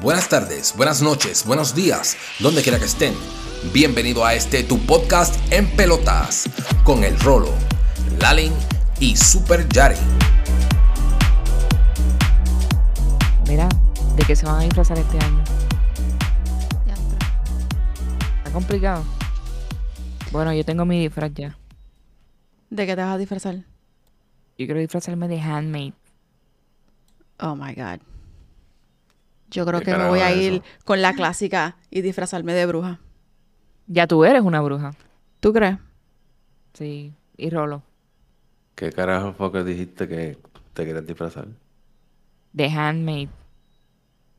buenas tardes, buenas noches, buenos días, donde quiera que estén. Bienvenido a este tu podcast en pelotas con el Rolo, Lalin y Super Yari. Mira, ¿de qué se van a disfrazar este año? Ya está. Está complicado. Bueno, yo tengo mi disfraz ya. ¿De qué te vas a disfrazar? Yo quiero disfrazarme de handmade. Oh my god. Yo creo ¿Qué que me voy a ir eso? con la clásica y disfrazarme de bruja. Ya tú eres una bruja. ¿Tú crees? Sí. Y Rolo. ¿Qué carajo fue que dijiste que te querías disfrazar? De handmade.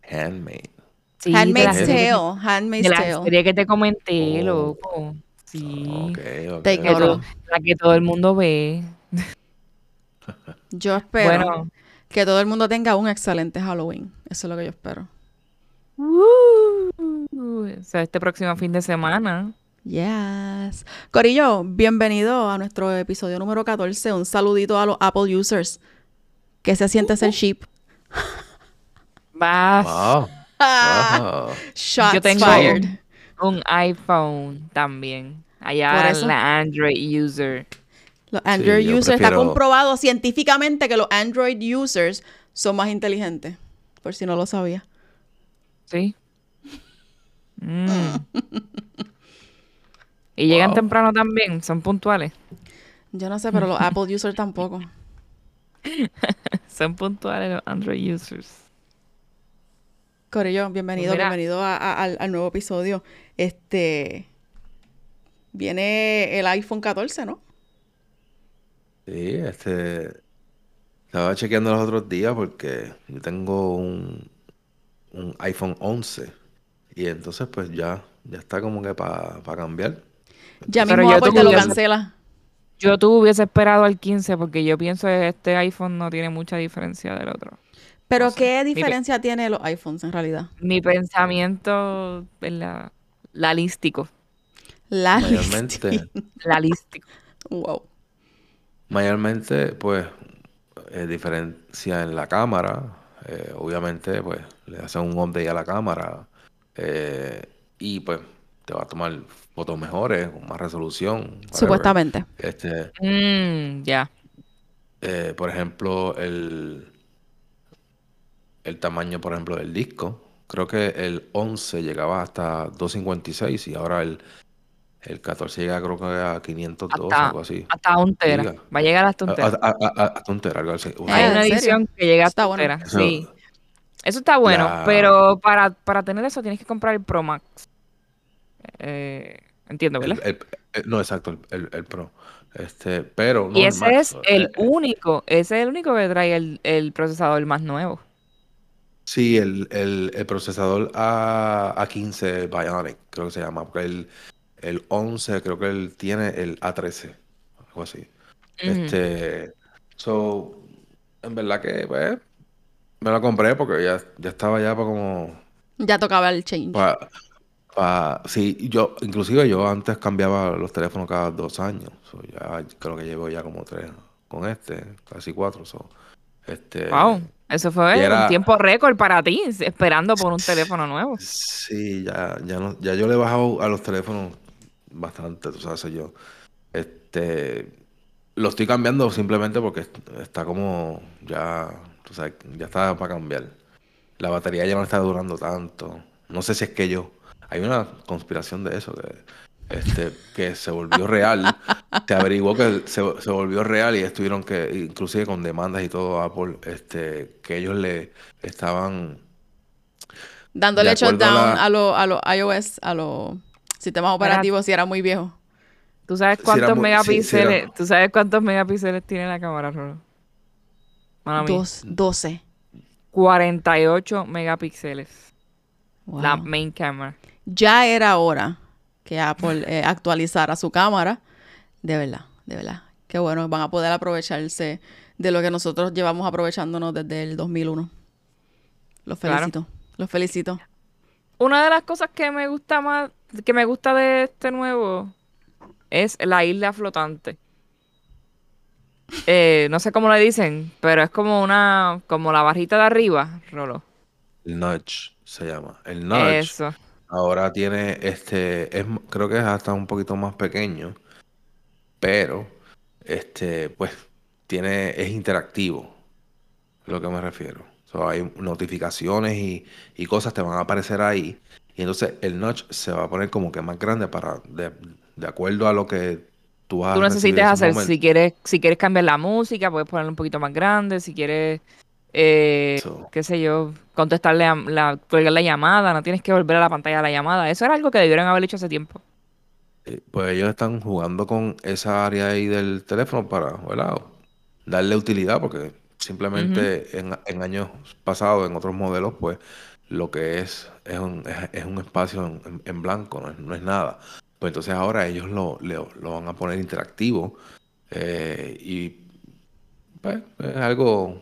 Handmade. Sí, Handmaid's Tale. Handmaid's De la Tale. serie que te comenté, Oh. loco. Sí. Ok, ok. Te Que ignoro. todo- la que todo el mundo ve. Yo espero Bueno. Que todo el mundo tenga un excelente Halloween. Eso es lo que yo espero. Uh, o sea, este próximo fin de semana. Yes. Corillo, bienvenido a nuestro episodio número 14. Un saludito a los Apple users. Que se siente ser sheep. Vas Wow. Ah, wow. Shots Yo tengo- fired. un iPhone también. Allá la Android user. Los Android users, está comprobado científicamente que los Android users son más inteligentes. Por si no lo sabía. Sí. Mm. y llegan Wow. temprano también, son puntuales. Yo no sé, pero los Apple users tampoco. Son puntuales los Android users. Corillo, bienvenido, Pues mira. bienvenido a- a- al, al nuevo episodio. Este viene el iPhone 14, ¿no? Sí, este. Estaba chequeando los otros días porque yo tengo un, un iPhone 11. Y entonces, pues ya, ya está como que para cambiar. Ya Pero mismo yo Apple tuve te lo cancela. Yo tú hubiese esperado al 15 porque yo pienso que este iPhone no tiene mucha diferencia del otro. Pero no sé. ¿qué Mi pe- diferencia tiene los iPhones en realidad? Mi pensamiento es la, la lístico. La Mayormente, La lístico. Wow. Mayormente, pues, eh, diferencia en la cámara. eh, obviamente, pues, le hacen un update a la cámara. eh, y pues, te va a tomar fotos mejores, con más resolución. whatever. Supuestamente. Este, Mm, ya. eh, por ejemplo, el, el tamaño, por ejemplo, del disco. Creo que el 11 llegaba hasta 256 y ahora el, el 14 llega creo que a 512, Hasta, algo así. hasta un tera. Va a llegar hasta un A- tera. a- a- a- Hasta un tera, algo así. Eh, Hay ¿en una serio? edición que llega hasta un bueno. tera. Eso- Sí. Eso está bueno, La- pero para, para tener eso tienes que comprar el Pro Max. Eh, entiendo, ¿verdad? el- el- no, exacto, el, el- el Pro. Este, pero no y ese Max, es el eh, único, ese es el único que trae el, el procesador más nuevo. Sí, el, el, el procesador A, A15 Bionic, creo que se llama, porque el, el 11 creo que él tiene el A13, algo así. Este, so, en verdad que, pues, me lo compré porque ya, ya estaba ya para como, Ya tocaba el change. pa, pa- sí, yo, inclusive yo antes cambiaba los teléfonos cada dos años, so, ya creo que llevo ya como tres con este, casi cuatro, so, este, Wow, eso fue era- un tiempo récord para ti, esperando por un teléfono nuevo. Sí, ya, ya no, ya yo le he bajado a los teléfonos bastante, tú sabes, yo. Este, lo estoy cambiando simplemente porque est- está como ya, tú sabes, ya está para cambiar. La batería ya no está durando tanto. No sé si es que yo. Hay una conspiración de eso, que, este, que se volvió real. Se averiguó que se, se volvió real y estuvieron que, inclusive con demandas y todo, Apple, este, que ellos le estaban Dándole a shutdown la- a los a los iOS, a los sistemas operativos si era muy viejo. ¿Tú sabes cuántos muy- sí, sí, megapíxeles? era- ¿Tú sabes cuántos megapíxeles tiene la cámara, Rolo? Dos, 12. 48 megapíxeles. Wow. La main camera. Ya era hora que Apple eh, actualizara su cámara. De verdad, de verdad. Qué bueno, van a poder aprovecharse de lo que nosotros llevamos aprovechándonos desde el 2001. Los Claro. felicito, los felicito. Una de las cosas que me gusta más, que me gusta de este nuevo es la isla flotante. Eh, no sé cómo le dicen, pero es como una, como la barrita de arriba, Rolo. El Nudge se llama. El Nudge Eso. ahora tiene este, es, creo que es hasta un poquito más pequeño, pero este, pues tiene, es interactivo, es lo que me refiero. So, hay notificaciones y, y cosas te van a aparecer ahí. Y entonces el notch se va a poner como que más grande para, de, de acuerdo a lo que tú vas Tú a ese hacer, momento. si quieres, si quieres cambiar la música, puedes ponerlo un poquito más grande, si quieres, eh, So, qué sé yo, contestarle a la, colgar la llamada, no tienes que volver a la pantalla de la llamada. Eso era algo que debieron haber hecho hace tiempo. eh, pues ellos están jugando con esa área ahí del teléfono para, ¿verdad? Darle utilidad, porque simplemente en, en años pasados, en otros modelos, pues lo que es es un, es, es un espacio en, blanco, no es, no es nada. Pues entonces ahora ellos lo, lo van a poner interactivo eh, y pues es algo,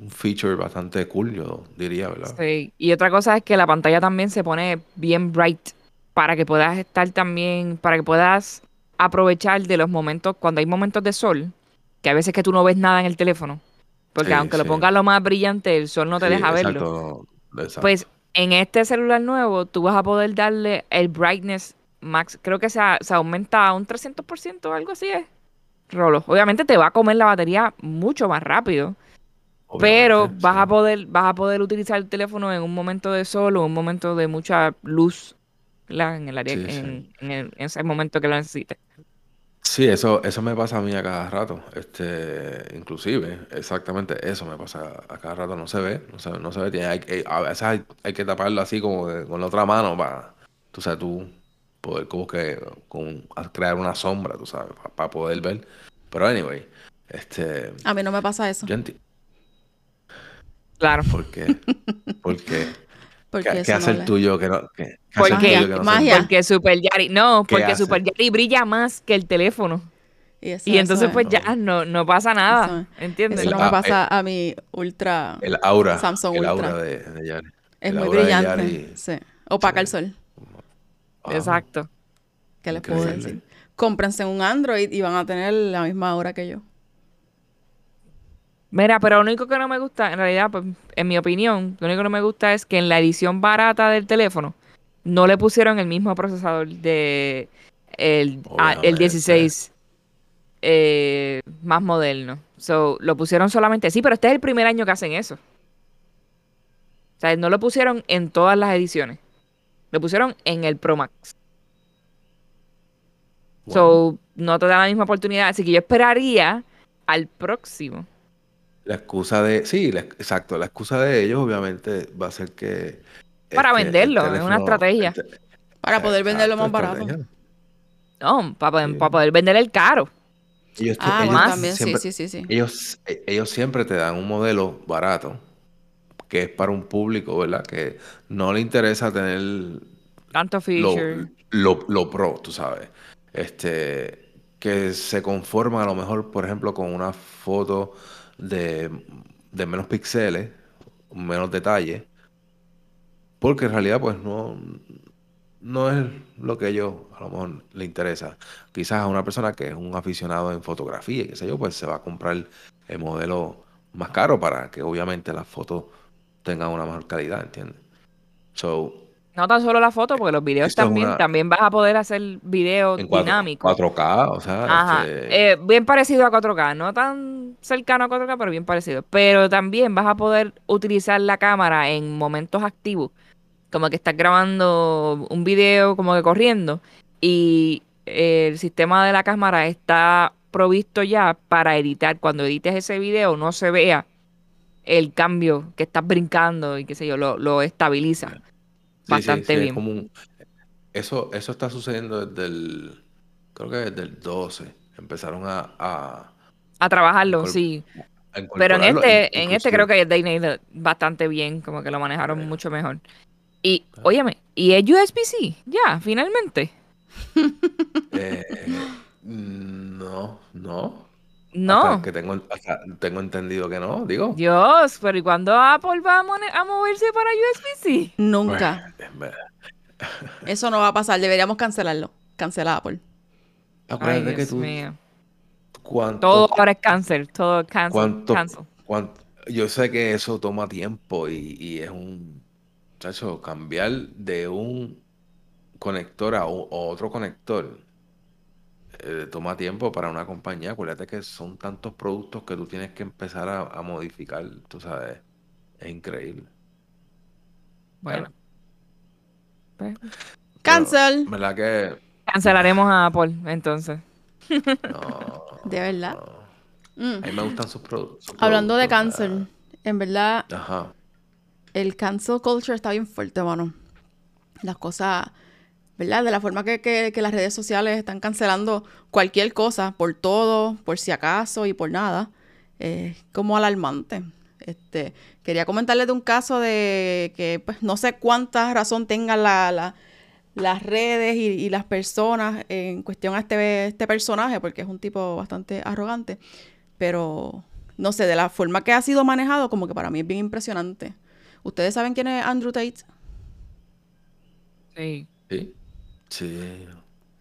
un feature bastante cool, yo diría, ¿verdad? Sí. Y otra cosa es que la pantalla también se pone bien bright para que puedas estar también, para que puedas aprovechar de los momentos, cuando hay momentos de sol, que a veces que tú no ves nada en el teléfono, porque Sí, aunque lo pongas lo más brillante, el sol no te Sí, deja verlo. exacto. Pues en este celular nuevo tú vas a poder darle el brightness max, creo que se, a- se aumenta a un 300% o algo así es. Rolo. Obviamente te va a comer la batería mucho más rápido, pero vas a poder vas a poder utilizar el teléfono en un momento de sol o un momento de mucha luz en el área en el- en ese momento que lo necesites. Sí, eso, eso me pasa a mí a cada rato. Este, inclusive, exactamente eso me pasa a cada rato. No se ve, no se, no se ve. Tiene- hay que- a veces hay, hay que taparlo así como que con la otra mano para, tú sabes, tú poder como que con, crear una sombra, tú sabes, para, poder ver. Pero anyway, este, A mí no me pasa eso. yo entiendo. Claro. ¿Por qué? ¿Por qué? Porque ¿Qué, eso qué hace no el tuyo que no? ¿Qué, qué ¿Por hace el qué? tuyo que no se- Magia. Porque Super Yari, no, ¿Qué porque hace? Super Yari brilla más que el teléfono. Y, eso- Y entonces eso pues es- ya no, no pasa nada, Eso ¿entiendes? Eso El- no me ah, pasa a mi ultra. El aura, Samsung el Ultra. aura de, de Yari. Es El muy aura brillante. Yari. Sí. Opaca el sol. Wow. Exacto. ¿Qué les puedo decir? Cómprense un Android y van a tener la misma hora que yo. Mira, pero lo único que no me gusta, en realidad, pues, en mi opinión, lo único que no me gusta es que en la edición barata del teléfono no le pusieron el mismo procesador de el, a- el Obviamente. 16 eh, más moderno. So, lo pusieron solamente, sí, pero este es el primer año que hacen eso. O sea, no lo pusieron en todas las ediciones. Lo pusieron en el Pro Max. Wow. So, no te da la misma oportunidad. Así que yo esperaría al próximo. La excusa de, sí, la- exacto, la excusa de ellos obviamente va a ser que... Para este, venderlo, es una estrategia. el te- Para poder venderlo más barato. estrategia. No, para Sí. para poder vender el caro. Ellos, Ah, ellos también, sí, siempre- sí, sí, sí. Ellos, e- ellos siempre te dan un modelo barato que es para un público, ¿verdad? Que no le interesa tener Tanto lo, feature. lo, lo pro, tú sabes. Este, que se conforman a lo mejor, por ejemplo, con una foto de, menos píxeles, menos detalle, porque en realidad, pues no, no es lo que ellos a lo mejor le interesa. Quizás a una persona que es un aficionado en fotografía, qué sé yo, pues se va a comprar el modelo más caro para que obviamente las fotos tengan una mejor calidad, ¿entiendes? So, No tan solo la foto, porque los videos Esto también, una- también vas a poder hacer videos dinámicos. 4K, o sea, Ajá. este, Eh, bien parecido a 4K, no tan cercano a 4K, pero bien parecido. Pero también vas a poder utilizar la cámara en momentos activos, como que estás grabando un video como que corriendo y el sistema de la cámara está provisto ya para editar. Cuando edites ese video no se vea el cambio que estás brincando y qué sé yo, lo, lo estabiliza. Sí, bastante sí, bien. como un- eso, eso está sucediendo desde el, creo que desde el 12. Empezaron a, a, A trabajarlo, sí. a Pero en este, en este creo que Disney le- bastante bien, como que lo manejaron mucho mejor. Y, óyeme, ¿y es USB-C? Ya, finalmente. eh, no, no. No. Hasta que tengo, hasta tengo entendido que no, digo. Dios, pero ¿y cuándo Apple va a, moverse para USB-C? Nunca. Bueno, es verdad. Eso no va a pasar. Deberíamos cancelarlo. Cancelar Apple. Ay, Acuérdate que tú, mío. cuánto, Todo ahora es cáncer, todo cancel, cuánto, cancel. cuánto- yo sé que eso toma tiempo y, y es un, chacho, cambiar de un conector a, a otro conector eh, toma tiempo para una compañía. Acuérdate que son tantos productos que tú tienes que empezar a, a modificar, tú sabes. Es increíble. Bueno. Pues, Cancel. ¿Verdad que cancelaremos a Apple, entonces. no? De verdad. no. Mm. A mí me gustan sus, produ- sus Hablando de productos, cancel, en verdad, ¿verdad? Ajá. el cancel culture está bien fuerte, mano. Las cosas, ¿verdad? De la forma que, que- que las redes sociales están cancelando cualquier cosa, por todo, por si acaso y por nada, es como alarmante. Este, quería comentarles de un caso de que pues, no sé cuánta razón tengan la- la- las redes y, y las personas en cuestión a este, este personaje, porque es un tipo bastante arrogante, pero no sé, de la forma que ha sido manejado, como que para mí es bien impresionante. ¿Ustedes saben quién es Andrew Tate? Sí. Sí. Sí.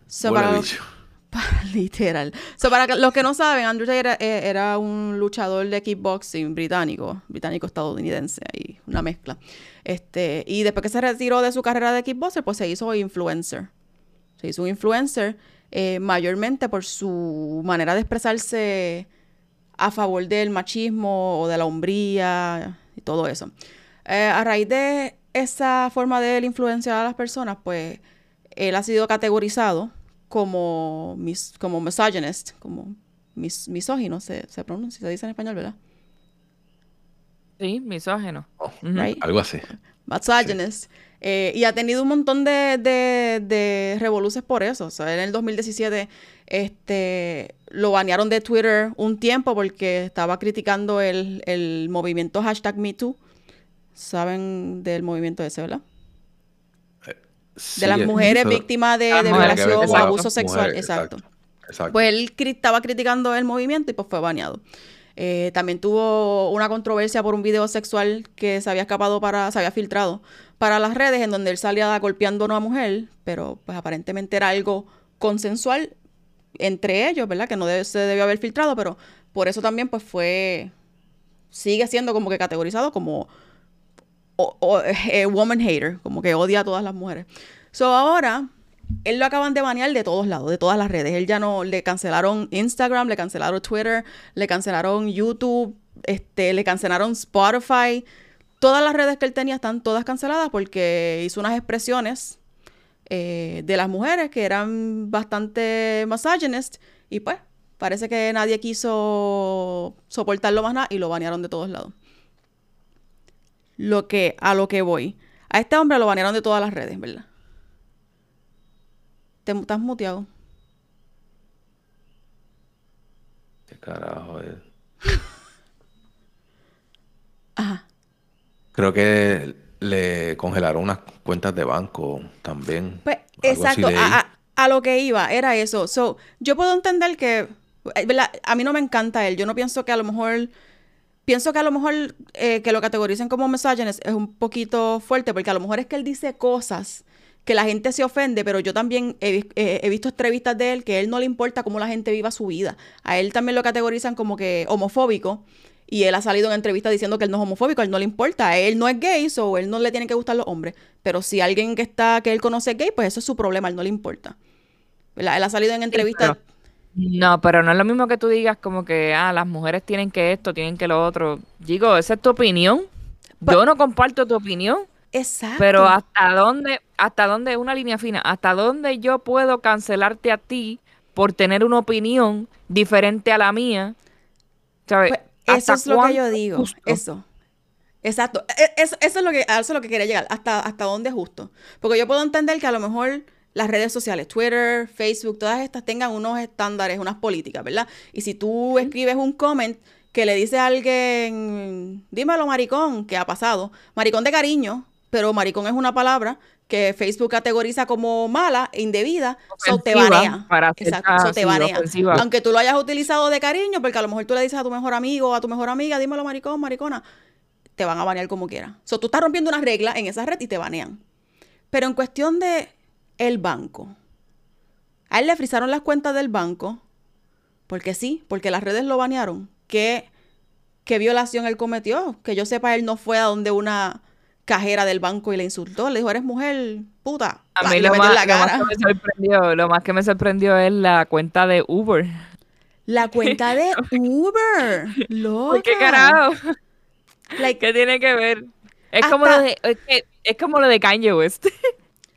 So, para, bicho. literal. So, para los que no saben, Andrew Tate era, eh, era un luchador de kickboxing británico, británico-estadounidense, ahí, una mezcla. Este, y después que se retiró de su carrera de kickboxer, pues se hizo influencer. Se hizo un influencer eh, mayormente por su manera de expresarse a favor del machismo o de la hombría y todo eso. Eh, a raíz de esa forma de él influenciar a las personas, pues él ha sido categorizado como, mis, como misogynist, como mis, misógino, se, se pronuncia, se dice en español, ¿verdad? Sí, misógeno. Oh. Right. Algo así. misogynist. Eh, y ha tenido un montón de, de, de revoluciones por eso. O sea, en el 2017 este, lo banearon de Twitter un tiempo porque estaba criticando el, el movimiento hashtag MeToo. ¿Saben del movimiento ese, verdad? Sí, De las es- mujeres eso- víctimas de, Las de mujeres violación o abuso sexual. Mujeres, exacto. Exacto. Pues él cri- estaba criticando el movimiento y pues fue baneado. Eh, también tuvo una controversia por un video sexual que se había escapado para, se había filtrado para las redes en donde él salía golpeando a una mujer, pero pues aparentemente era algo consensual entre ellos, ¿verdad? Que no debe- se debió haber filtrado, pero por eso también pues fue, sigue siendo como que categorizado como o- eh, woman hater, como que odia a todas las mujeres. So ahora, él lo acaban de banear de todos lados, de todas las redes. Él ya no, le cancelaron Instagram, le cancelaron Twitter, le cancelaron YouTube, este, le cancelaron Spotify. Todas las redes que él tenía están todas canceladas porque hizo unas expresiones eh, de las mujeres que eran bastante misogynist y pues parece que nadie quiso soportarlo más nada y lo banearon de todos lados lo que, a lo que voy. A este hombre lo banearon de todas las redes, ¿verdad? Te estás muteado. ¿Qué carajo es? Ajá. Creo que le congelaron unas cuentas de banco también. Pues, exacto, a, lo que iba, era eso. So, yo puedo entender que, eh, ¿verdad? A mí no me encanta él. Yo no pienso que a lo mejor, pienso que a lo mejor eh, que lo categoricen como misogynist es un poquito fuerte, porque a lo mejor es que él dice cosas que la gente se ofende, pero yo también he, eh, he visto entrevistas de él que a él no le importa cómo la gente viva su vida. A él también lo categorizan como que homofóbico. Y él ha salido en entrevistas diciendo que él no es homofóbico, a él no le importa, a él no es gay, o él no le tienen que gustar los hombres. Pero si alguien que está, que él conoce es gay, pues eso es su problema, a él no le importa. ¿Verdad? Él ha salido en entrevistas. No, pero no es lo mismo que tú digas como que, ah, las mujeres tienen que esto, tienen que lo otro. Digo, esa es tu opinión. Yo no comparto tu opinión, Exacto. pero hasta dónde, hasta dónde es una línea fina, hasta dónde yo puedo cancelarte a ti por tener una opinión diferente a la mía. ¿Sabes? Pues, eso ¿Hasta es lo que yo digo. justo? Eso. Exacto. E- Eso, eso es lo que, eso es lo que quería llegar. Hasta, hasta dónde es justo. Porque yo puedo entender que a lo mejor las redes sociales, Twitter, Facebook, todas estas tengan unos estándares, unas políticas, ¿verdad? Y si tú escribes un comment que le dice a alguien, dímelo maricón, que ha pasado, maricón de cariño, pero maricón es una palabra que Facebook categoriza como mala, e indebida, so te Ofensiva, banea. para Exacto, so te banea. ofensiva. Aunque tú lo hayas utilizado de cariño, porque a lo mejor tú le dices a tu mejor amigo o a tu mejor amiga, dímelo maricón, maricona, te van a banear como quiera. So tú estás rompiendo unas reglas en esa red y te banean. Pero en cuestión de el banco, a él le frizaron las cuentas del banco, porque sí, porque las redes lo banearon. ¿Qué, qué violación él cometió? Que yo sepa, él no fue a donde una cajera del banco y le insultó. Le dijo, eres mujer, puta. A mí lo más, la lo más cara. que me sorprendió, lo más que me sorprendió es la cuenta de Uber. La cuenta de Uber. Loca. ¿Por qué carajo? Like, ¿Qué tiene que ver? Es como lo de, es, que- es como lo de Kanye West.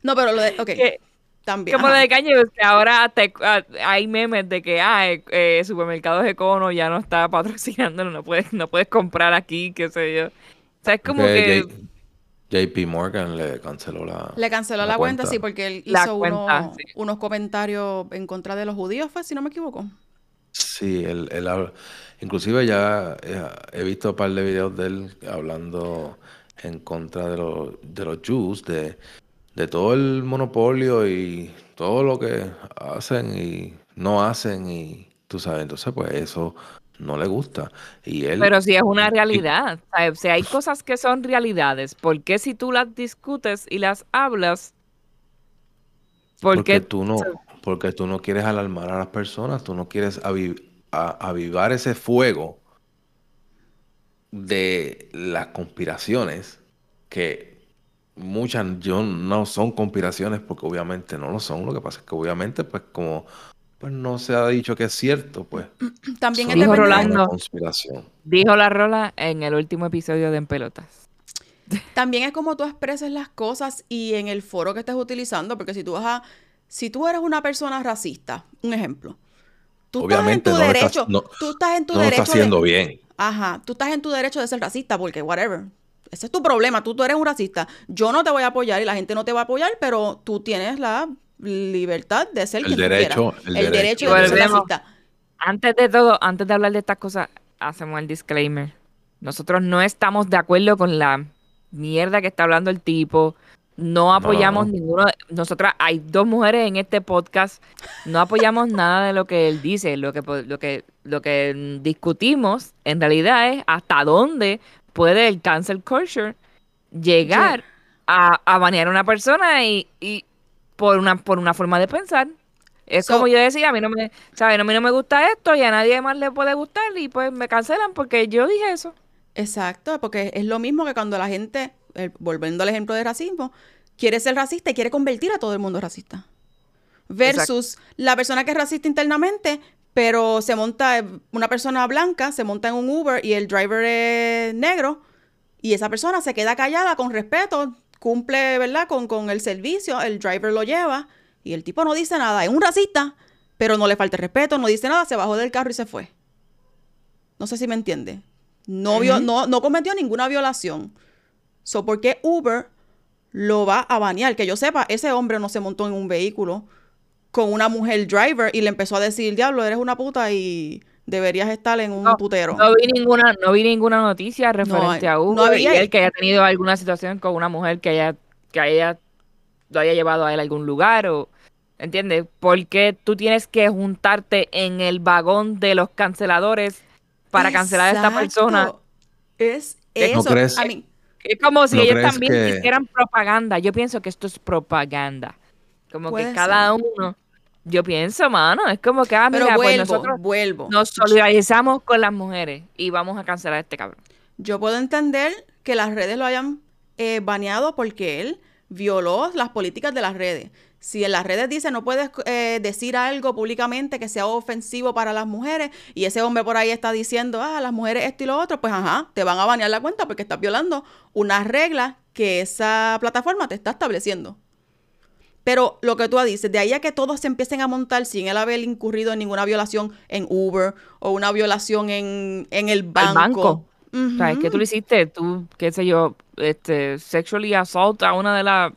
no, pero lo de, ok, que- también. como lo de Kanye West, que ahora te- ah, hay memes de que ah, eh, eh, supermercados Econo ya no está patrocinándolo, no puedes, no puedes comprar aquí, qué sé yo. O sea, es como que J- JP Morgan le canceló la. Le canceló la, la cuenta, cuenta. sí, porque él hizo cuenta, unos, sí. unos comentarios en contra de los judíos, fue, si no me equivoco. Sí, él, él habla- Inclusive ya eh, he visto un par de videos de él hablando en contra de los, de los Jews, de, de todo el monopolio y todo lo que hacen y no hacen y tú sabes, entonces pues eso no le gusta. Y él, Pero si es una realidad. O sea, Si hay cosas que son realidades, ¿por qué si tú las discutes y las hablas? ¿Por porque qué tú no, porque tú no quieres alarmar a las personas, tú no quieres a- avivar ese fuego de las conspiraciones que muchas yo no son conspiraciones porque obviamente no lo son. Lo que pasa es que obviamente pues como pues no se ha dicho que es cierto, pues También Dijo Rolando. conspiración. dijo la rola en el último episodio de En Pelotas? También es como tú expreses las cosas y en el foro que estés utilizando, porque si tú vas a, si tú eres una persona racista, un ejemplo, tú Obviamente estás en no tu estás- derecho, no- tú estás en tu No lo derecho está haciendo de, bien. ajá, tú estás en tu derecho de ser racista, porque whatever, ese es tu problema, tú, tú eres un racista, yo no te voy a apoyar y la gente no te va a apoyar, pero tú tienes la libertad de ser El quien derecho, quieras. el el derecho. derecho de ser Volvemos. racista. Antes de todo, antes de hablar de estas cosas, hacemos el disclaimer. Nosotros no estamos de acuerdo con la mierda que está hablando el tipo. No apoyamos no. ninguno. de- Nosotras, hay dos mujeres en este podcast. No apoyamos nada de lo que él dice. Lo que, lo que, lo que discutimos en realidad es hasta dónde puede el cancel culture llegar a, a banear a una persona y, y por una, por una forma de pensar. Es So- como yo decía, a mí no me, ¿sabes? A mí no me gusta esto y a nadie más le puede gustar y pues me cancelan porque yo dije eso. Exacto, porque es lo mismo que cuando la gente, eh, volviendo al ejemplo de racismo, quiere ser racista y quiere convertir a todo el mundo racista. Versus la persona que es racista internamente, pero se monta, una persona blanca se monta en un Uber y el driver es negro y esa persona se queda callada con respeto, cumple, ¿verdad? Con, con el servicio, el driver lo lleva y el tipo no dice nada, es un racista, pero no le falta respeto, no dice nada, se bajó del carro y se fue. No sé si me entiende. No, vio- Ujú. no, no cometió ninguna violación. So, ¿por qué Uber lo va a banear? Que yo sepa, ese hombre no se montó en un vehículo con una mujer driver y le empezó a decir, diablo, eres una puta y deberías estar en un No, putero. No vi ninguna, no vi ninguna noticia referente a Uber no había- y él que haya tenido alguna situación con una mujer que haya, que haya, lo haya llevado a él a algún lugar o ¿entiendes? Porque tú tienes que juntarte en el vagón de los canceladores para cancelar a esta persona. Es ¿No eso. crees? A mí, Es como si ¿No ellos también que- hicieran propaganda. Yo pienso que esto es propaganda. Como Puede que cada uno, yo pienso, mano, es como que, ah, pero mira, pues vuelvo, nosotros vuelvo. nos solidarizamos con las mujeres y vamos a cancelar a este cabrón. Yo puedo entender que las redes lo hayan eh, baneado porque él violó las políticas de las redes. Si en las redes dice no puedes eh, decir algo públicamente que sea ofensivo para las mujeres y ese hombre por ahí está diciendo, ah, las mujeres esto y lo otro, pues ajá, te van a banear la cuenta porque estás violando unas reglas que esa plataforma te está estableciendo. Pero lo que tú dices, de ahí a que todos se empiecen a montar sin él haber incurrido en ninguna violación en Uber o una violación en, en el banco. Al banco. O sea, es que Ujú. tú lo hiciste, tú, qué sé yo, este, sexually assault a una de las...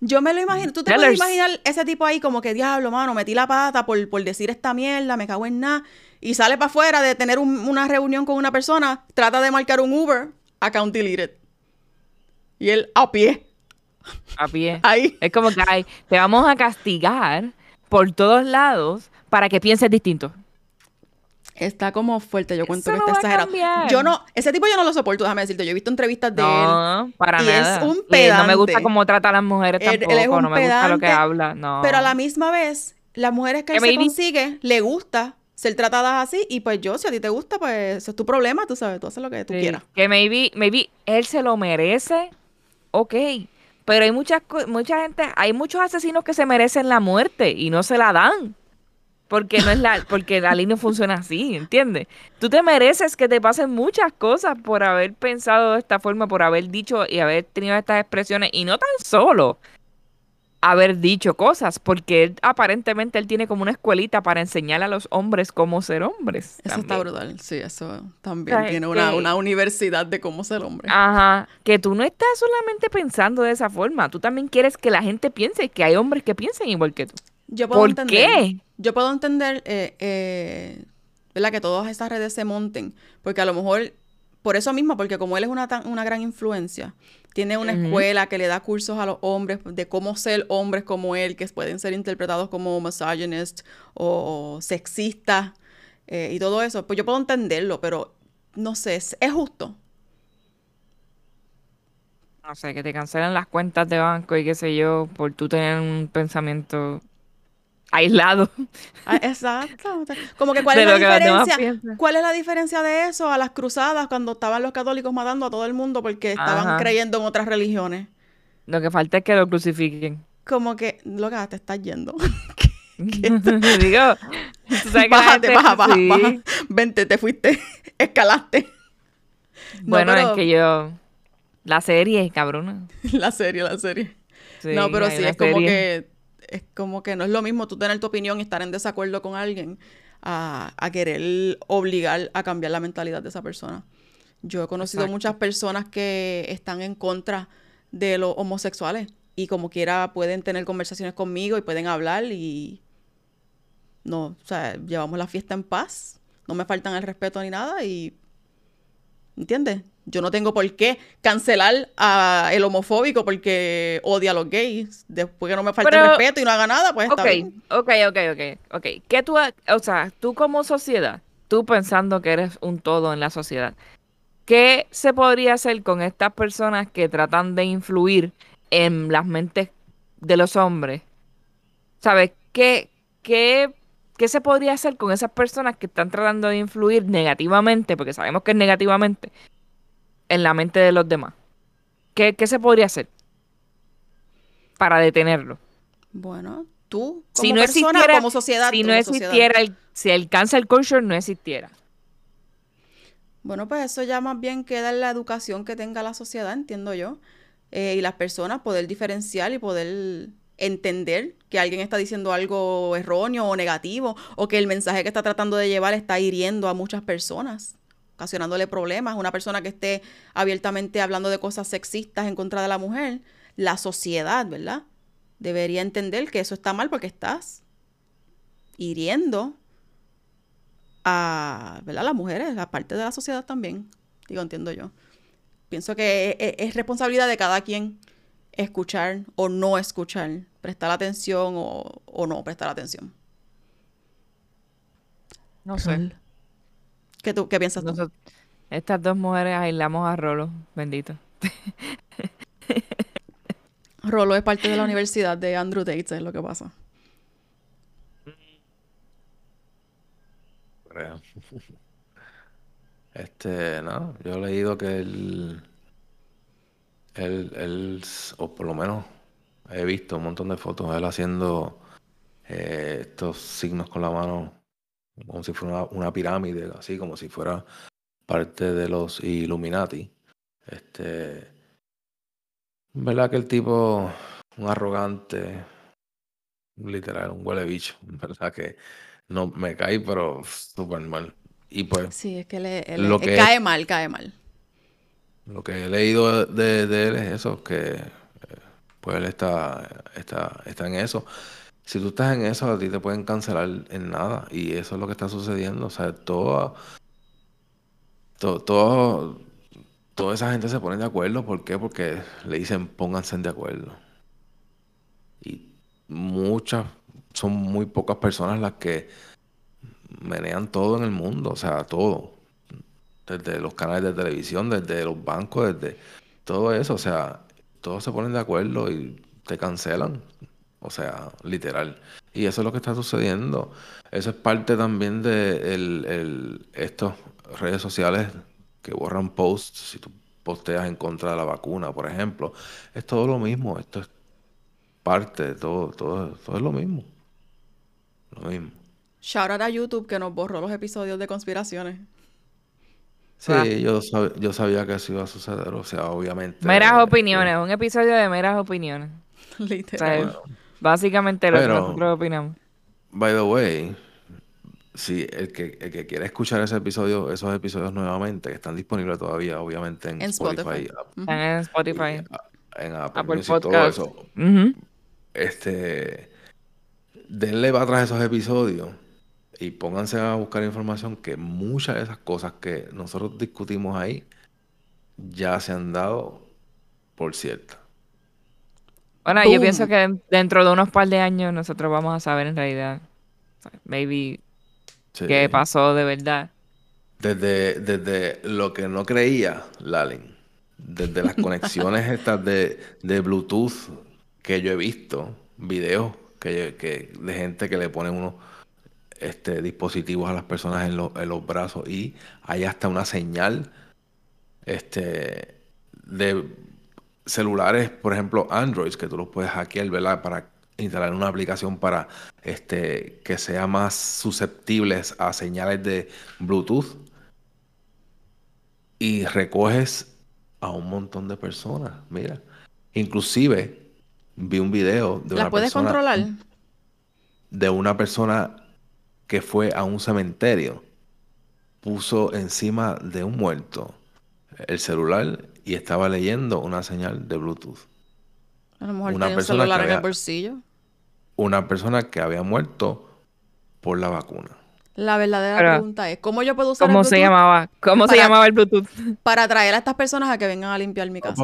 Yo me lo imagino. ¿Tú te Tellers. puedes imaginar ese tipo ahí como que, diablo, mano, metí la pata por, por decir esta mierda, me cago en nada? Y sale para afuera de tener un- una reunión con una persona, trata de marcar un Uber, account deleted. Y él a pie, a pie. ahí. Es como que, ay, te vamos a castigar por todos lados para que pienses distinto. Está como fuerte, yo cuento Eso que no está exagerado. Yo no, ese tipo yo no lo soporto, déjame decirte. Yo he visto entrevistas de él. No, para y es un Y no me gusta pedante. cómo trata a las mujeres Él- él tampoco, es un no me gusta lo que pedante, habla, no. Pero a la misma vez, las mujeres que él se consigue, le gusta ser tratadas así. Y pues yo, si a ti te gusta, pues eso es tu problema, tú sabes, tú haces lo que tú Sí, quieras. Que maybe, maybe él se lo merece ok. Pero hay muchas, mucha gente, hay muchos asesinos que se merecen la muerte y no se la dan. Porque no es la, porque la ley no funciona así, ¿entiendes? Tú te mereces que te pasen muchas cosas por haber pensado de esta forma, por haber dicho y haber tenido estas expresiones, y no tan solo haber dicho cosas, porque él, aparentemente él tiene como una escuelita para enseñar a los hombres cómo ser hombres. Eso está también. brutal. Sí, eso también O sea, tiene una, que- una universidad de cómo ser hombre. Ajá, que tú no estás solamente pensando de esa forma, tú también quieres que la gente piense que hay hombres que piensen igual que tú. Yo puedo ¿Por entender. qué? Yo puedo entender, eh, eh, ¿verdad? Que todas estas redes se monten. Porque a lo mejor, por eso mismo, porque como él es una, tan- una gran influencia, tiene una escuela que le da cursos a los hombres de cómo ser hombres como él, que pueden ser interpretados como misogynist o sexistas eh, y todo eso. Pues yo puedo entenderlo, pero no sé, es, es justo. No sé, que te cancelan las cuentas de banco y qué sé yo, por tú tener un pensamiento aislado. Ah, Exacto. Como que cuál De es la lo diferencia, cuál es la diferencia de eso a las cruzadas cuando estaban los católicos matando a todo el mundo porque estaban Ajá. creyendo en otras religiones. Lo que falta es que lo crucifiquen. Como que, loca, te estás yendo. Digo, Bájate, baja, baja, sí. baja. Vente, te fuiste, escalaste. No, Bueno, pero- es que yo... La serie, cabrona. La serie, la serie. Sí, no, pero sí, es como que es como que no es lo mismo tú tener tu opinión y estar en desacuerdo con alguien a, a querer obligar a cambiar la mentalidad de esa persona. Yo he conocido Exacto. muchas personas que están en contra de los homosexuales y como quiera pueden tener conversaciones conmigo y pueden hablar y no, o sea, llevamos la fiesta en paz, no me faltan el respeto ni nada y ¿entiendes? Yo no tengo por qué cancelar a el homofóbico porque odia a los gays. Después que no me falte Pero- respeto y no haga nada, pues está Ok, bien. ok, ok, ok, ok. ¿Qué tú, o sea, tú como sociedad, tú pensando que eres un todo en la sociedad, ¿qué se podría hacer con estas personas que tratan de influir en las mentes de los hombres? ¿Sabes? ¿Qué, qué, qué se podría hacer con esas personas que están tratando de influir negativamente, porque sabemos que es negativamente, en la mente de los demás? ¿Qué, qué se podría hacer para detenerlo? Bueno, tú como si no persona, existiera, como sociedad, si no existiera el, si el cancel culture no existiera. Bueno, pues eso ya más bien queda en la educación que tenga la sociedad, entiendo yo. Eh, y las personas poder diferenciar y poder entender que alguien está diciendo algo erróneo o negativo o que el mensaje que está tratando de llevar está hiriendo a muchas personas, ocasionándole problemas. Una persona que esté abiertamente hablando de cosas sexistas en contra de la mujer, la sociedad, ¿verdad? Debería entender que eso está mal porque estás hiriendo a, ¿verdad? las mujeres, a parte de la sociedad también. Digo, entiendo yo. Pienso que es, es responsabilidad de cada quien escuchar o no escuchar, prestar atención o, o no prestar atención. No sé. ¿Qué, tú, qué piensas tú? Estas dos mujeres aislamos a Rolo, bendito. Rolo es parte de la universidad de Andrew Tate, es lo que pasa. creo. Este, no, yo he leído que él, él, él, o por lo menos he visto un montón de fotos de él haciendo eh, estos signos con la mano, como si fuera una, una pirámide, así como si fuera parte de los Illuminati. Este, ¿verdad que el tipo, un arrogante, literal, un huele bicho, ¿verdad? Que no me cae, pero súper mal. Y pues Sí, es que le, Lo él que es- cae mal, cae mal. Lo que he leído de, él es eso, que eh, pues él está, está, está en eso. Si tú estás en eso, a ti te pueden cancelar en nada. Y eso es lo que está sucediendo. O sea, todo, todo, todo- toda esa gente se pone de acuerdo. ¿Por qué? Porque le dicen pónganse de acuerdo. Y muchas, son muy pocas personas las que menean todo en el mundo. O sea, todo. Desde los canales de televisión, desde los bancos, desde todo eso. O sea, todos se ponen de acuerdo y te cancelan. O sea, literal. Y eso es lo que está sucediendo. Eso es parte también de el, el- estos redes sociales que borran posts. Si tú posteas en contra de la vacuna, por ejemplo. Es todo lo mismo, esto es parte de todo, todo, todo es lo mismo. Lo mismo. Shout out a YouTube que nos borró los episodios de conspiraciones. Sí, Ah. yo, sab- yo sabía que eso iba a suceder, o sea, obviamente. Meras eh, opiniones, un episodio de meras opiniones. O Literal. básicamente lo que nosotros opinamos. By the way, si el que, el que quiera escuchar ese episodio, esos episodios nuevamente, que están disponibles todavía, obviamente, en, En Spotify, Están en Spotify. en Apple, Apple Music, todo Podcast. eso. Este, denle para atrás esos episodios y pónganse a buscar información que muchas de esas cosas que nosotros discutimos ahí ya se han dado por ciertas. Bueno, yo pienso que dentro de unos par de años nosotros vamos a saber en realidad, maybe, Sí. qué pasó de verdad. Desde, desde lo que no creía, Lalin, desde las conexiones estas de, de Bluetooth que yo he visto, videos que, que, de gente que le pone unos este, dispositivos a las personas en, los- en los brazos y hay hasta una señal este, de celulares, por ejemplo, Androids, que tú los puedes hackear, ¿verdad? Para instalar una aplicación para este, que sea más susceptibles a señales de Bluetooth. Y recoges a un montón de personas, mira. Inclusive vi un video de ¿Las una puedes persona controlar? de una persona que fue a un cementerio, puso encima de un muerto el celular y estaba leyendo una señal de Bluetooth. A lo mejor Una tiene un persona que celular en el había- bolsillo. Una persona que había muerto por la vacuna. La verdadera Pero, pregunta es, ¿cómo yo puedo usar ¿Cómo el se Bluetooth llamaba? ¿Cómo se llamaba el Bluetooth? para atraer a estas personas a que vengan a limpiar mi casa?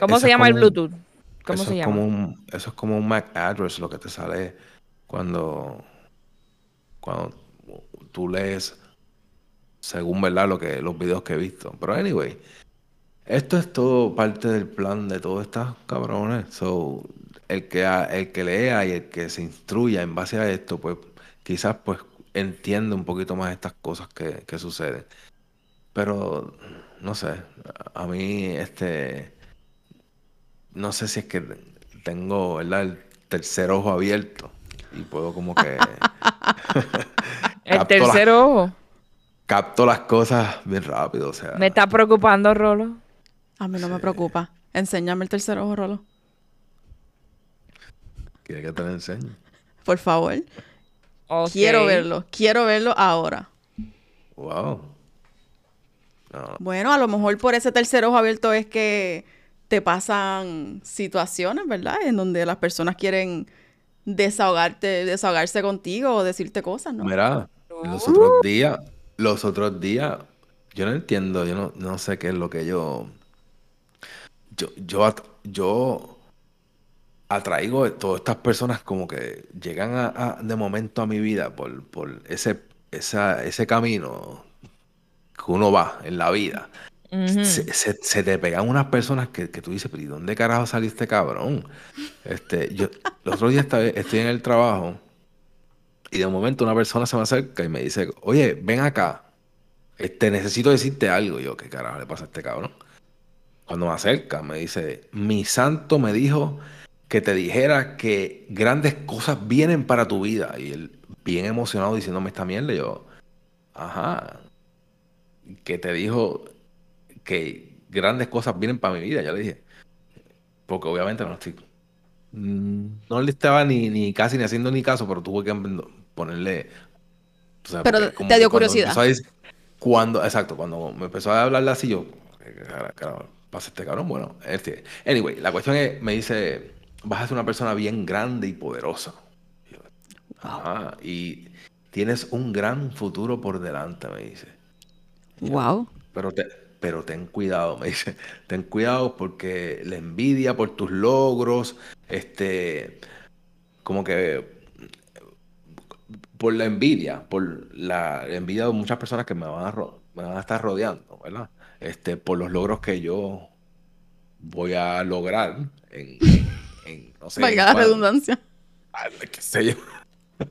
¿Cómo se llama el Bluetooth? ¿Cómo eso se es llama? Como un, eso es como un MAC address lo que te sale cuando, cuando tú lees según verdad lo que los videos que he visto. Pero anyway, esto es todo parte del plan de todos estos cabrones. So, el que el que lea y el que se instruya en base a esto, pues quizás pues entiende un poquito más estas cosas que, que suceden. Pero no sé, a mí este no sé si es que tengo. El tercer ojo abierto y puedo como que El tercer ojo. capto las cosas bien rápido, o sea, Me está preocupando, Rolo. A mí no me preocupa. Enséñame el tercer ojo, Rolo. quiere que te lo enseñe. Por favor. Quiero verlo. Quiero verlo ahora. Wow. No, Bueno, a lo mejor por ese tercer ojo abierto es que te pasan situaciones, ¿verdad? En donde las personas quieren desahogarte, desahogarse contigo o decirte cosas, ¿no? Mira, los otros días, los otros días, yo no entiendo, yo no, no sé qué es lo que yo, yo, yo, at- yo atraigo a todas estas personas como que llegan a, a- de momento a mi vida por, por ese, esa, ese camino que uno va en la vida. Se, se- se te pegan unas personas que, que tú dices, pero ¿y dónde carajo salió este cabrón? Este, yo, los otros días estaba- estoy en el trabajo y de momento una persona se me acerca y me dice, oye, ven acá, este, necesito decirte algo. Y yo, ¿qué carajo le pasa a este cabrón? Cuando me acerca, me dice, mi santo me dijo que te dijera que grandes cosas vienen para tu vida. Y él, bien emocionado, diciéndome esta mierda, y yo, ajá, que te dijo que grandes cosas vienen para mi vida. Yo le dije, porque obviamente no estoy, mm, no le estaba ni, ni casi ni haciendo ni caso, pero tuve que ponerle. o sea, Pero te dio curiosidad. a cuando, exacto, cuando me empezó a hablar así, yo, ¿qué cara- carajo pasa este cabrón? Bueno, este, anyway, la cuestión es, me dice, vas a ser una persona bien grande y poderosa. Y yo, Ajá, y tienes un gran futuro por delante, me dice. Wow. Pero, te- pero ten cuidado, me dice. Ten cuidado porque la envidia por tus logros, este, como que por la envidia, por la envidia de muchas personas que me van a, ro- me van a estar rodeando, ¿verdad? Este, por los logros que yo voy a lograr en, en- no sé, Valga la redundancia. qué sé yo. ¿Tú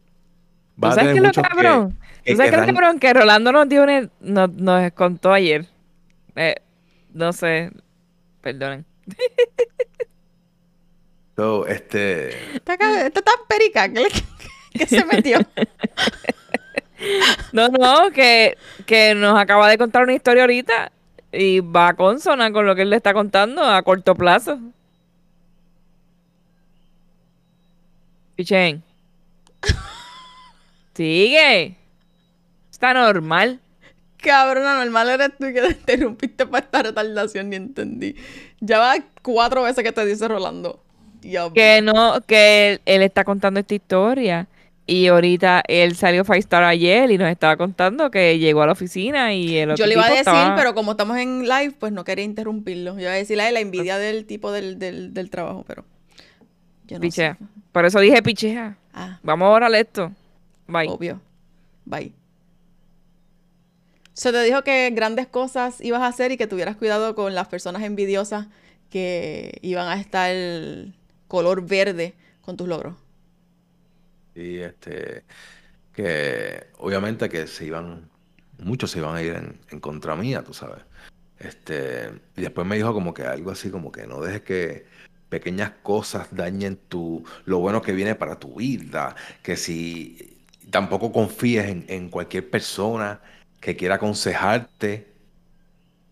Va sabes qué es lo que- cabrón? que ¿Tú sabes qué es lo cabrón? Que Rolando nos, dio una- nos, nos contó ayer. Eh, no sé. Perdonen. So, este. Está, tan perica que, le- que se metió. No, no, que, que nos acaba de contar una historia ahorita y va a consona con lo que él le está contando a corto plazo. Pichen. Sigue. Está normal. Cabrona, normal eres tú que te interrumpiste para esta retardación, ni entendí. Ya va cuatro veces que te dice Rolando. Que no, que él, él está contando esta historia. Y ahorita él salió Five Star ayer y nos estaba contando que llegó a la oficina y el otro Yo le iba a decir, estaba- pero como estamos en live, pues no quería interrumpirlo. Yo iba a decirle la envidia del tipo del, del, del trabajo, pero. Yo no Pichea. sé. Por eso dije pichea. Ah, Vamos a orarle esto. Bye. obvio. Bye. Se te dijo que grandes cosas ibas a hacer y que tuvieras cuidado con las personas envidiosas que iban a estar color verde con tus logros. Y este. Que obviamente que se iban. Muchos se iban a ir en, contra mía, tú sabes. Este. Y después me dijo como que algo así, como que no dejes que pequeñas cosas dañen tu. lo bueno que viene para tu vida. Que si. Tampoco confíes en cualquier persona que quiera aconsejarte.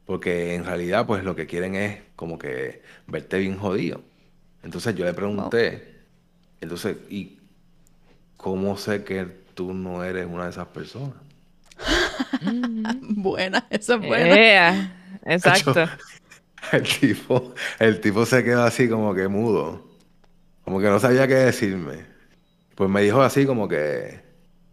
Porque en realidad, pues lo que quieren es como que verte bien jodido. Entonces yo le pregunté, entonces, ¿y cómo sé que tú no eres una de esas personas? Buena, eso es buena. Ea, exacto. El tipo, el tipo se quedó así como que mudo, como que no sabía qué decirme. Pues me dijo así como que,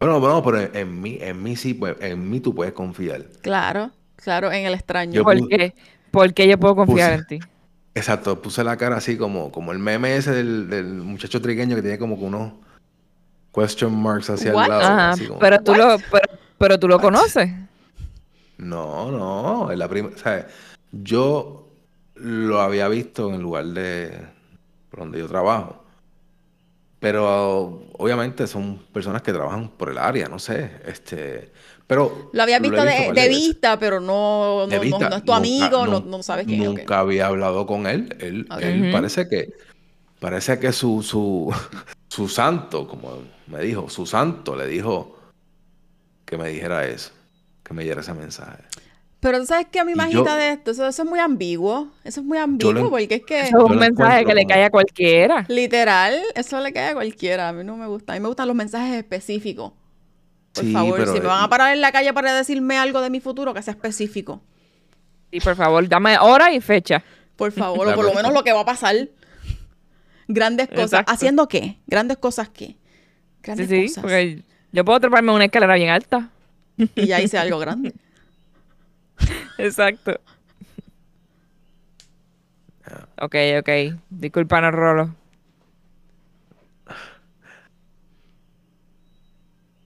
bueno, bueno, pero en, en mí, en mí sí, pues, en mí tú puedes confiar. Claro, claro, en el extraño. Yo- ¿Por qué? Porque yo puedo confiar puse- en ti. Exacto, puse la cara así como, como el meme ese del, del muchacho trigueño que tiene como que unos question marks hacia What? el lado. Ajá, así como- pero tú lo, pero, pero tú lo conoces. No, no, es la primera, o sea, yo lo había visto en el lugar de por donde yo trabajo. Pero obviamente son personas que trabajan por el área, no sé, este, pero Lo habías visto de, vista, pero no, no, no- vista, no es tu nunca- amigo, no, nun- no sabes quién. Nunca había hablado con él. Él, él parece que parece que su, su, su santo, como me dijo, su santo le dijo que me dijera eso, que me diera ese mensaje. Pero tú sabes que a mí Y me yo- agita de esto, eso, eso es muy ambiguo. Eso es muy ambiguo lo porque es que Eso es un mensaje que le cae a cualquiera. literal, eso le cae a cualquiera. A mí no me gusta. A mí me gustan los mensajes específicos. Por Sí, favor, pero- si me van a parar en la calle para decirme algo de mi futuro, que sea específico. Y por favor, dame hora y fecha. Por favor, o por lo menos lo que va a pasar. Grandes cosas. Exacto. ¿Haciendo qué? ¿Grandes cosas qué? Sí, Grandes sí, cosas. porque yo puedo treparme una escalera bien alta. Y ya hice algo grande. Exacto. Ok, ok. Disculpanos, Rolo.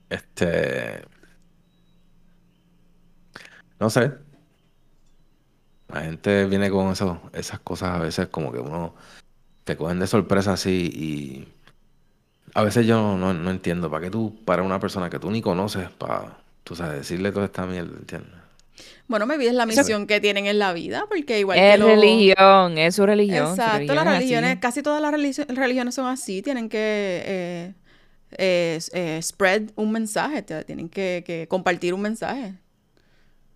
Este. No sé. La gente viene con eso, esas cosas a veces como que uno te cogen de sorpresa así y a veces yo no, no- entiendo para qué tú para una persona que tú ni conoces para tú sabes decirle toda esta mierda, ¿entiendes? Bueno, me vi es la misión que tienen en la vida, porque igual Es que religión, es su religión. su Exacto, religión las religiones, casi todas las religio- religiones son así, tienen que eh, eh, eh, spread un mensaje, tienen que, que compartir un mensaje.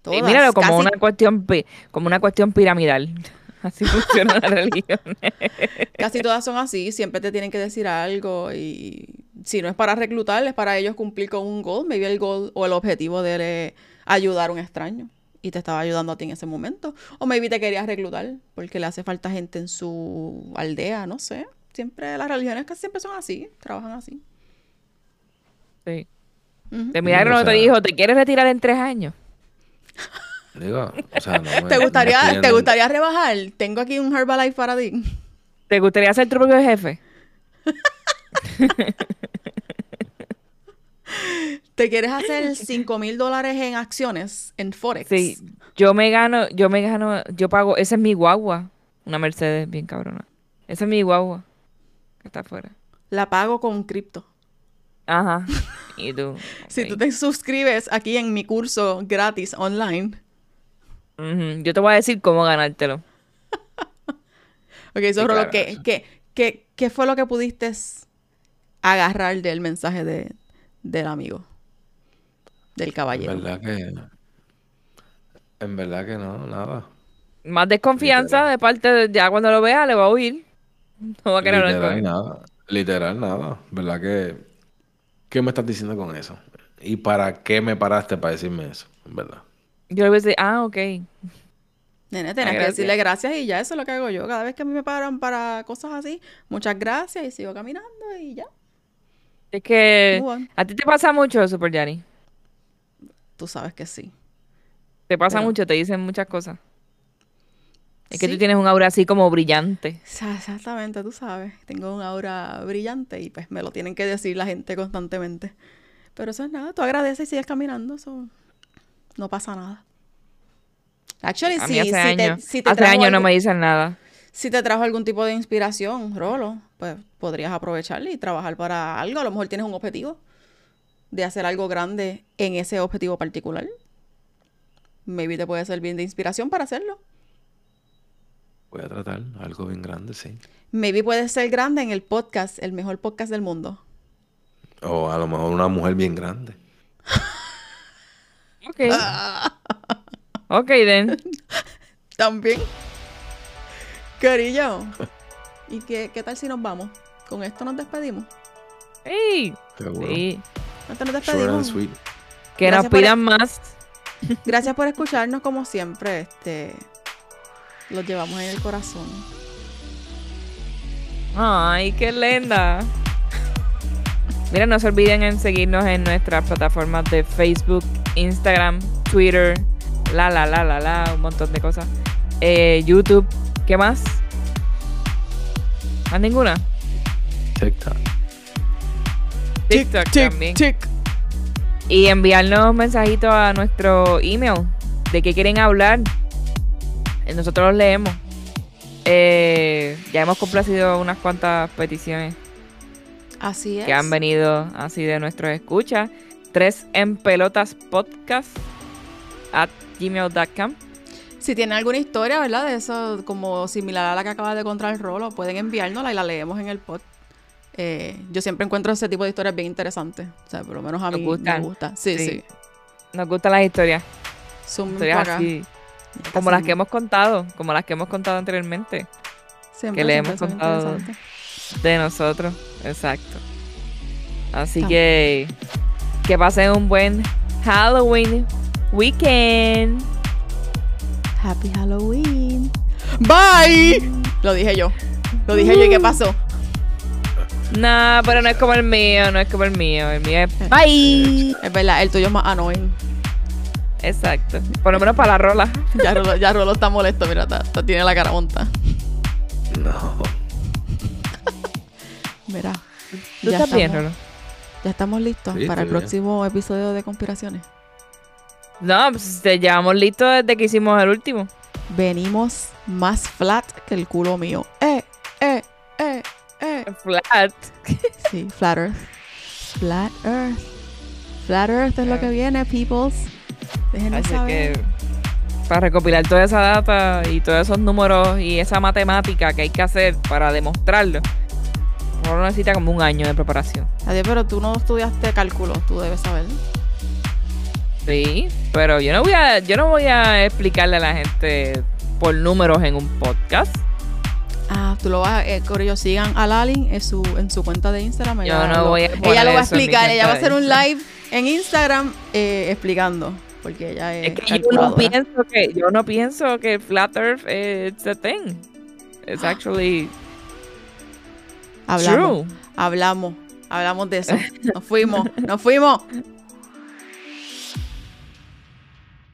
Todas, míralo como casi- una cuestión como una cuestión piramidal. Así funciona la religión. Casi todas son así, siempre te tienen que decir algo y si no es para reclutar, es para ellos cumplir con un goal. Maybe el goal o el objetivo de ayudar a un extraño y te estaba ayudando a ti en ese momento. O maybe te querías reclutar porque le hace falta gente en su aldea, no sé. Siempre las religiones casi siempre son así, trabajan así. Sí. Ujú. De milagro o no te dijo, ¿te quieres retirar en tres años? Digo, o sea, no me- ¿Te gustaría, ¿Te gustaría rebajar? Tengo aquí un Herbalife para ti. ¿Te gustaría ser tu propio jefe? ¿Te quieres hacer 5 mil dólares en acciones en Forex? Sí, yo me gano, yo me gano, yo pago, esa es mi guagua, una Mercedes bien cabrona. Esa es mi guagua, que está afuera. La pago con cripto. Ajá. Y tú. Si tú te suscribes aquí en mi curso gratis online, Yo te voy a decir cómo ganártelo. Ok, eso Sí, claro, ¿qué, qué, qué, qué fue lo que pudiste agarrar del mensaje de, del amigo? Del En caballero. verdad que. En verdad que no, nada. Más desconfianza Literal. de parte de ya cuando lo vea le va a huir. No va a querer Literal nada. Literal nada. ¿Verdad que. ¿Qué me estás diciendo con eso? ¿Y para qué me paraste para decirme eso? En verdad. Yo le voy a decir, ah, ok. Nene, Ah, tenías que gracias. decirle gracias y ya eso es lo que hago yo. Cada vez que a mí me paran para cosas así, muchas gracias y sigo caminando y ya. Es que a ti te pasa mucho, Super Yanni. Tú sabes que sí. Te pasa Pero- mucho, te dicen muchas cosas. Es que Sí. tú tienes un aura así como brillante. Exactamente, tú sabes. Tengo un aura brillante y pues me lo tienen que decir la gente constantemente. Pero eso es nada, tú agradeces y sigues caminando, eso no pasa nada. Actually, A si, mí hace si te, años, si te hace años no me dicen nada. Si te trajo algún tipo de inspiración, Rolo, pues podrías aprovecharle y trabajar para algo. A lo mejor tienes un objetivo de hacer algo grande en ese objetivo particular. Maybe te puede servir de inspiración para hacerlo. Voy a tratar algo bien grande, sí. Maybe puedes ser grande en el podcast, el mejor podcast del mundo. O a lo mejor una mujer bien grande. Ok. Ok, then. También. Carillo. ¿Y qué, qué tal si nos vamos? Con esto nos despedimos. Seguro. Sí. Esto nos despedimos. sweet. Que Gracias nos por- pidan más. Gracias por escucharnos como siempre. Este, los llevamos en el corazón. Ay, qué linda. Mira, no se olviden en seguirnos en nuestras plataformas de Facebook, Instagram, Twitter, la la la la la, un montón de cosas. Eh, YouTube, ¿qué más? ¿Más ninguna? TikTok. TikTok también. Y enviarnos mensajitos a nuestro email de qué quieren hablar. Eh, Nosotros los leemos. Eh, ya hemos complacido unas cuantas peticiones Así es. que han venido así de nuestros escuchas. Tres en pelotas podcast at gmail.com. Si tienen alguna historia, ¿verdad? De eso, como similar a la que acaba de contar el Rolo, pueden enviárnosla y la leemos en el pod. Eh, yo siempre encuentro ese tipo de historias bien interesantes. O sea, por lo menos a ¿Te mí gustan? me gusta. Sí, sí. Sí. Nos gustan las historias. Zumben Historias así, como las que hemos contado, como las que hemos contado anteriormente. Siempre, que le hemos son contado. De nosotros, exacto. Así Tam- que que pasen un buen Halloween weekend. Happy Halloween. Bye. Lo dije yo. Lo dije yo y qué pasó. Nah, pero no es como el mío, no es como el mío. El mío es bye. Es verdad, el tuyo es más annoying. Exacto. Por lo menos para la rola. Ya Rolo, ya Rolo está molesto, mira, está- está- tiene la cara monta. No. Mira. ¿Tú ya estás bien, estamos- Rolo? Ya estamos listos Sí, para el bien. próximo episodio de Conspiraciones. No, pues te llevamos listos desde que hicimos el último. Venimos más flat que el culo mío. Eh, eh, eh, eh. Flat. Sí, Flat Earth. Flat Earth. Flat Earth es lo que viene, peoples. Déjenos Así saber. que para recopilar toda esa data y todos esos números y esa matemática que hay que hacer para demostrarlo, uno necesita como un año de preparación. Adiós, pero tú no estudiaste cálculo, tú debes saber. Sí, pero yo no voy a, yo no voy a explicarle a la gente por números en un podcast. Ah, tú lo vas a, eh, Corillo, sigan a Lalin en su, en su cuenta de Instagram. Yo ella no lo- voy a Ella lo va a explicar, ella va a hacer un live en Instagram eh, explicando, porque ella es, Es que yo no pienso que, yo no pienso que Flat Earth is a thing. It's actually Hablamos, true. hablamos, hablamos de eso. Nos fuimos, nos fuimos.